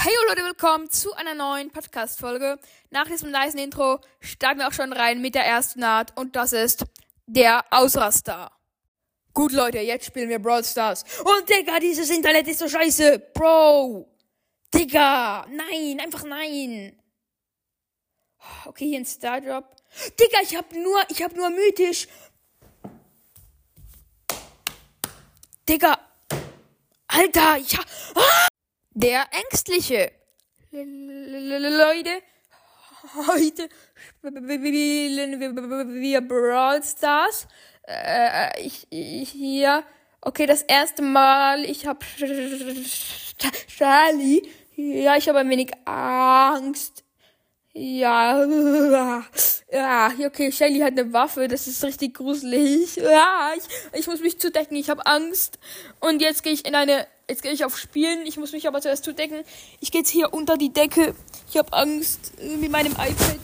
Hey Leute, willkommen zu einer neuen Podcast-Folge. Nach diesem nice Intro starten wir auch schon rein mit der ersten Art und das ist der Ausraster. Gut Leute, jetzt spielen wir Brawl Stars. Und Digga, dieses Internet ist so scheiße. Bro. Digga, nein, einfach nein. Okay, hier ein Star Drop. Digga, ich hab nur, ich hab nur mythisch. Digga. Alter, ich hab, ah! Der Ängstliche. Leute, heute spielen wir Brawl Stars. Äh, ich, ich, hier. Okay, das erste Mal. Ich hab Charlie. Ja, ich habe ein wenig Angst. Ja, ja, okay, Shelly hat eine Waffe, das ist richtig gruselig. Ja, ich, ich muss mich zudecken, ich habe Angst. Und jetzt gehe ich in eine, jetzt gehe ich auf Spielen, ich muss mich aber zuerst zudecken. Ich gehe jetzt hier unter die Decke, ich habe Angst mit meinem iPad.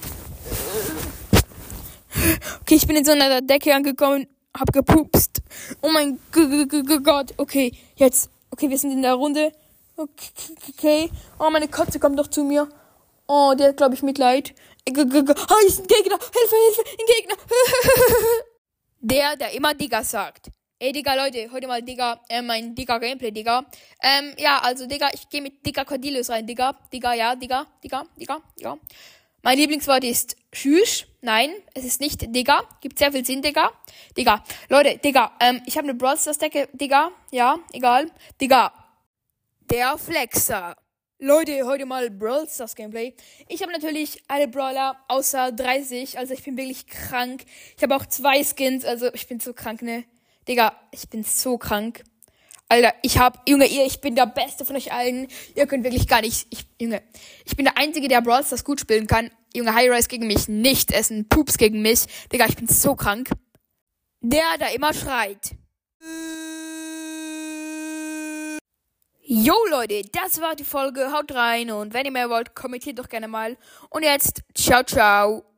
Okay, ich bin in so einer Decke angekommen, hab gepupst. Oh mein Gott, okay, jetzt, okay, wir sind in der Runde. Okay, oh, meine Katze kommt doch zu mir. Oh, der hat, glaube ich, Mitleid. Oh, ist ein Gegner. Hilfe, Hilfe, ein Gegner. der, der immer Digga sagt. Ey, Digga, Leute, heute mal Digga, äh, mein Digga Gameplay, Digga. Ähm, ja, also, Digga, ich gehe mit Digga Cordelius rein, Digga. Digga, ja, Digga, Digga, Digga, Digga. Mein Lieblingswort ist Tschüss. Nein, es ist nicht Digga. Gibt sehr viel Sinn, Digga. Digga. Leute, Digga, ähm, ich habe eine Brawl Stars Decke, Digga. Ja, egal. Digga. Der Flexer. Leute, heute mal Brawl Stars Gameplay. Ich habe natürlich alle Brawler außer 30, also ich bin wirklich krank. Ich habe auch zwei Skins, also ich bin so krank, ne? Digga, ich bin so krank. Alter, ich hab, Junge, ihr, ich bin der Beste von euch allen. Ihr könnt wirklich gar nicht, ich, Junge, ich bin der Einzige, der Brawl Stars gut spielen kann. Junge, High Rise gegen mich nicht essen, Pups gegen mich. Digga, ich bin so krank. Der, der immer schreit. Jo Leute, das war die Folge. Haut rein und wenn ihr mehr wollt, kommentiert doch gerne mal. Und jetzt, ciao, ciao.